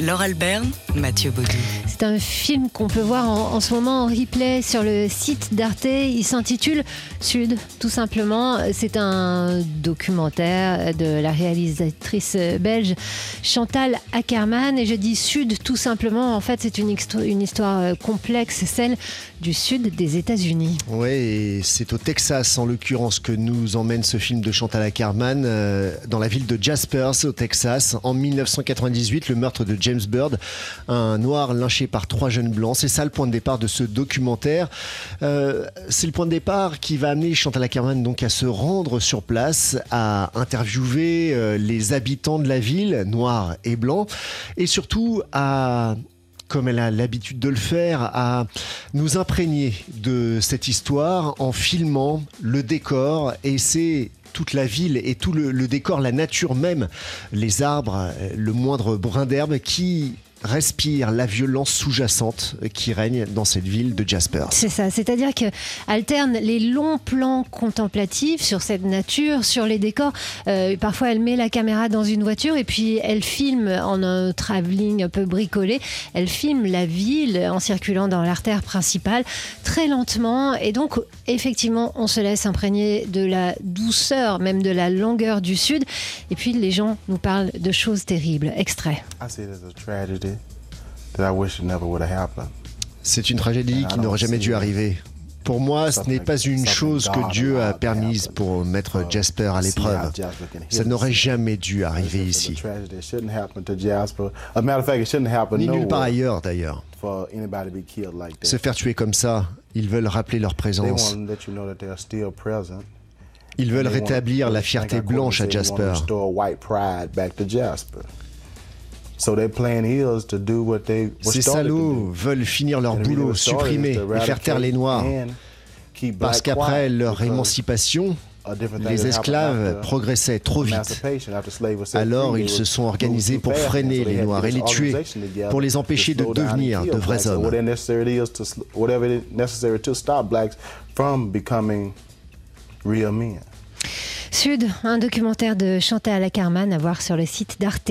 Laure Alberne, Mathieu Baudou. C'est un film qu'on peut voir en, en, ce moment en replay sur le site d'Arte. Il s'intitule Sud, tout simplement. C'est un documentaire de la réalisatrice belge Chantal Ackerman. Et je dis Sud, tout simplement. En fait, c'est une, une, histoire complexe, celle du sud des États-Unis. Oui, et c'est au Texas, en l'occurrence, que nous emmène ce film de Chantal Ackerman, euh, dans la ville de Jaspers, au Texas, en 1998, le meurtre de James Bird, un noir lynché par trois jeunes blancs. C'est ça le point de départ de ce documentaire. Euh, c'est le point de départ qui va amener Chantal Ackerman donc à se rendre sur place, à interviewer euh, les habitants de la ville, noirs et blancs, et surtout à comme elle a l'habitude de le faire, à nous imprégner de cette histoire en filmant le décor. Et c'est toute la ville et tout le, décor, la nature même, les arbres, le moindre brin d'herbe qui respire la violence sous-jacente qui règne dans cette ville de Jasper. C'est ça, c'est-à-dire que alterne les longs plans contemplatifs sur cette nature, sur les décors. Euh, parfois, elle met la caméra dans une voiture et puis elle filme en un travelling un peu bricolé. Elle filme la ville en circulant dans l'artère principale très lentement et donc effectivement, on se laisse imprégner de la douceur, même de la longueur du sud. Et puis les gens nous parlent de choses terribles. Extrait. C'est une tragédie qui n'aurait jamais dû arriver. Pour moi, ce n'est pas une chose que Dieu a permise pour mettre Jasper à l'épreuve. Ça n'aurait jamais dû arriver ici. Ni nulle part ailleurs, d'ailleurs. Se faire tuer comme ça, ils veulent rappeler leur présence. Ils veulent rétablir la fierté blanche à Jasper. Ces salauds veulent finir leur boulot, supprimer et faire taire les Noirs. Parce qu'après leur émancipation, les esclaves progressaient trop vite. Alors ils se sont organisés pour freiner les Noirs et les tuer, pour les empêcher de devenir de vrais hommes. Sud, un documentaire de Chantal Ackerman à voir sur le site d'Arte.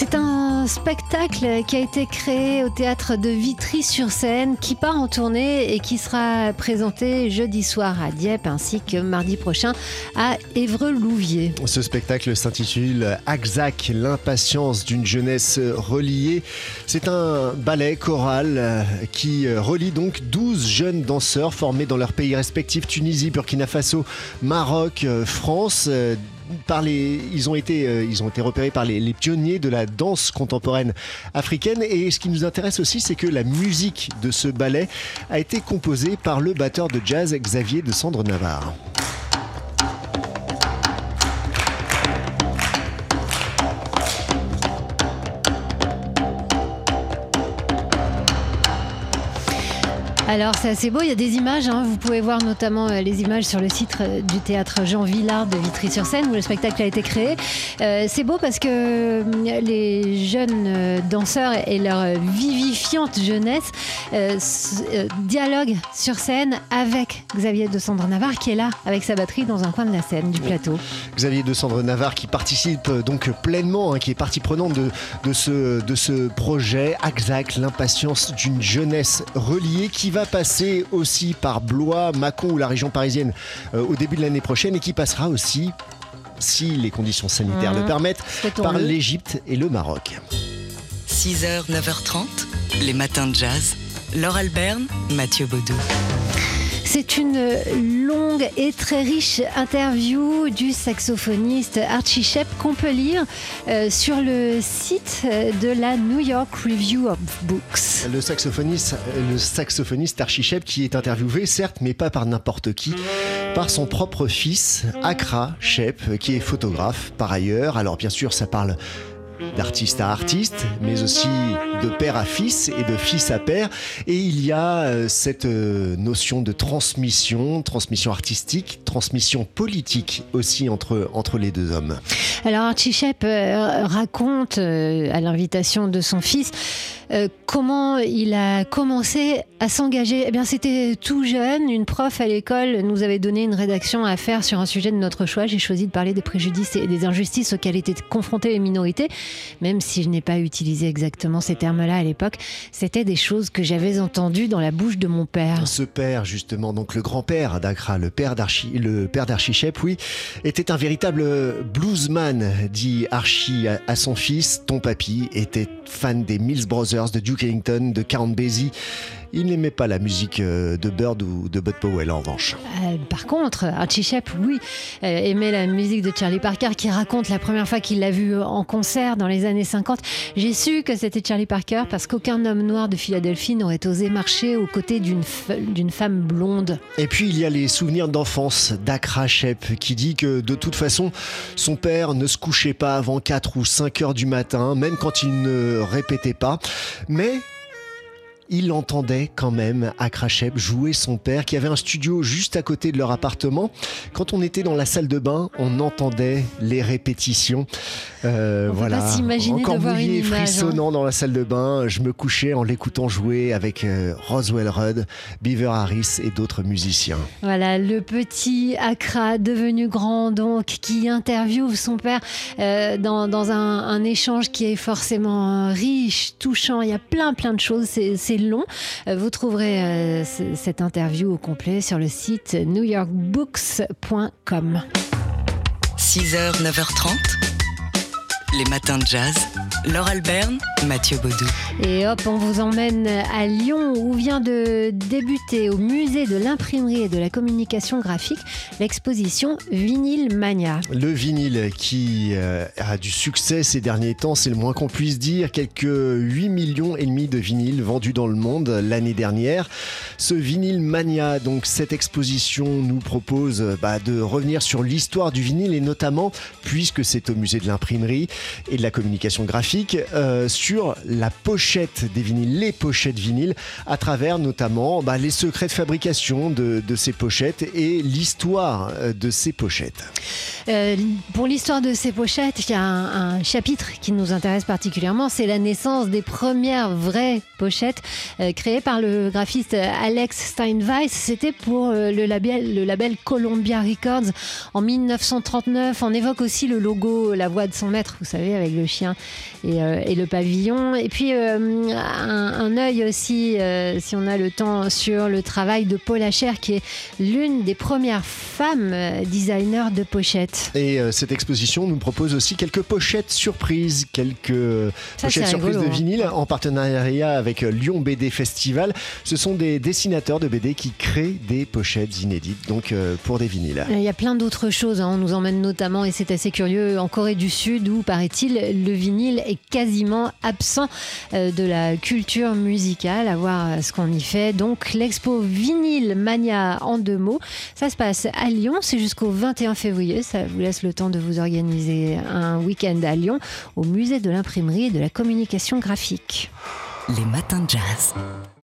C'est un spectacle qui a été créé au théâtre de Vitry-sur-Seine, qui part en tournée et qui sera présenté jeudi soir à Dieppe ainsi que mardi prochain à Évreux-Louviers. Ce spectacle s'intitule Axac, l'impatience d'une jeunesse reliée. C'est un ballet choral qui relie donc 12 jeunes danseurs formés dans leurs pays respectifs Tunisie, Burkina Faso, Maroc, France par les, ils ont été, euh, ils ont été repérés par les, les, pionniers de la danse contemporaine africaine. Et ce qui nous intéresse aussi, c'est que la musique de ce ballet a été composée par le batteur de jazz Xavier de Sandre Navarre. Alors c'est assez beau, il y a des images, hein. vous pouvez voir notamment euh, les images sur le site euh, du théâtre Jean Villard de Vitry-sur-Seine où le spectacle a été créé. Euh, c'est beau parce que les jeunes danseurs et leur vivifiante jeunesse dialoguent sur scène avec Xavier de Sandre Navarre qui est là avec sa batterie dans un coin de la scène, du plateau. Xavier de Sandre Navarre qui participe donc pleinement, hein, qui est partie prenante de, de, ce, de ce projet Axac, l'impatience d'une jeunesse reliée qui va passer aussi par Blois, Mâcon ou la région parisienne euh, au début de l'année prochaine et qui passera aussi, si les conditions sanitaires mmh. le permettent, par l'Égypte et le Maroc. 6h, 9h30, les matins de jazz. Laure Alberne, Mathieu Baudou. C'est une longue et très riche interview du saxophoniste Archie Shepp qu'on peut lire euh, sur le site de la New York Review of Books. Le saxophoniste, Archie Shepp qui est interviewé, certes, mais pas par n'importe qui, par son propre fils, Akra Shepp, qui est photographe par ailleurs. Alors bien sûr, ça parle d'artiste à artiste, mais aussi de père à fils et de fils à père. Et il y a euh, cette euh, notion de transmission, transmission artistique, transmission politique aussi entre, entre les deux hommes. Alors Archie Shep euh, raconte à l'invitation de son fils comment il a commencé à s'engager. Eh bien, c'était tout jeune. Une prof à l'école nous avait donné une rédaction à faire sur un sujet de notre choix. J'ai choisi de parler des préjudices et des injustices auxquelles étaient confrontées les minorités même si je n'ai pas utilisé exactement ces termes-là à l'époque, c'était des choses que j'avais entendues dans la bouche de mon père. Ce père, justement, donc le grand-père d'Akra, le père d'Archie, le père d'Archie oui, était un véritable bluesman, dit Archie à son fils. Ton papy était fan des Mills Brothers, de Duke Ellington, de Count Basie. Il n'aimait pas la musique euh, de Bird ou de Bud Powell en revanche. Euh, par contre, Archie Shep, oui, euh, aimait la musique de Charlie Parker qui raconte la première fois qu'il l'a vu en concert dans les années 50. J'ai su que c'était Charlie Parker parce qu'aucun homme noir de Philadelphie n'aurait osé marcher aux côtés d'une, d'une femme blonde. Et puis il y a les souvenirs d'enfance d'Akra Shep qui dit que de toute façon, son père ne se couchait pas avant 4 ou 5 heures du matin, même quand il ne répétait pas. Mais il entendait quand même à Krachep jouer son père qui avait un studio juste à côté de leur appartement. Quand on était dans la salle de bain, on entendait les répétitions. Euh, on voilà. Peut pas s'imaginer Encore mouillé, hein. frissonnant dans la salle de bain, je me couchais en l'écoutant jouer avec euh, Roswell Rudd, Beaver Harris et d'autres musiciens. Voilà, le petit Accra devenu grand donc qui interviewe son père euh, dans, dans un, un, échange qui est forcément riche, touchant. Il y a plein plein de choses. C'est Euh, vous trouverez euh, cette interview au complet sur le site newyorkbooks.com. 6h, 9h30, les matins de jazz. Laure Alberne, Mathieu Baudou. Et hop, on vous emmène à Lyon où vient de débuter au musée de l'imprimerie et de la communication graphique l'exposition Vinyl Mania. Le vinyle qui euh, a du succès ces derniers temps, c'est le moins qu'on puisse dire. Quelques 8 millions et demi de vinyles vendus dans le monde l'année dernière. Ce Vinyl Mania, donc cette exposition nous propose bah, de revenir sur l'histoire du vinyle et notamment, puisque c'est au musée de l'imprimerie et de la communication graphique, euh, sur la pochette des vinyles, les pochettes vinyles, à travers notamment bah, les secrets de fabrication de, ces pochettes et l'histoire euh, de ces pochettes. Euh, pour l'histoire de ces pochettes, il y a un, chapitre qui nous intéresse particulièrement, c'est la naissance des premières vraies pochettes créées par le graphiste Alex Steinweiss. C'était pour le label, Columbia Records en 1939. On évoque aussi le logo, la voix de son maître, savez, avec le chien euh, et, le pavillon. Et puis euh, un, œil aussi, euh, si on a le temps, sur le travail de Paul Hacher, qui est l'une des premières femmes designers de pochettes. Et cette exposition nous propose aussi quelques pochettes surprises, quelques pochettes surprises de hein. vinyle en partenariat avec Lyon BD Festival. Ce sont des dessinateurs de BD qui créent des pochettes inédites, donc pour des vinyles. Il y a plein d'autres choses. Hein. On nous emmène notamment, et c'est assez curieux, en Corée du Sud, où paraît-il le vinyle est quasiment absent euh, de la culture musicale, à voir euh, ce qu'on y fait. Donc l'expo Vinyl Mania en deux mots, ça se passe à Lyon, c'est jusqu'au 21 février, ça vous laisse le temps de vous organiser un week-end à Lyon au musée de l'imprimerie et de la communication graphique. Les matins de jazz.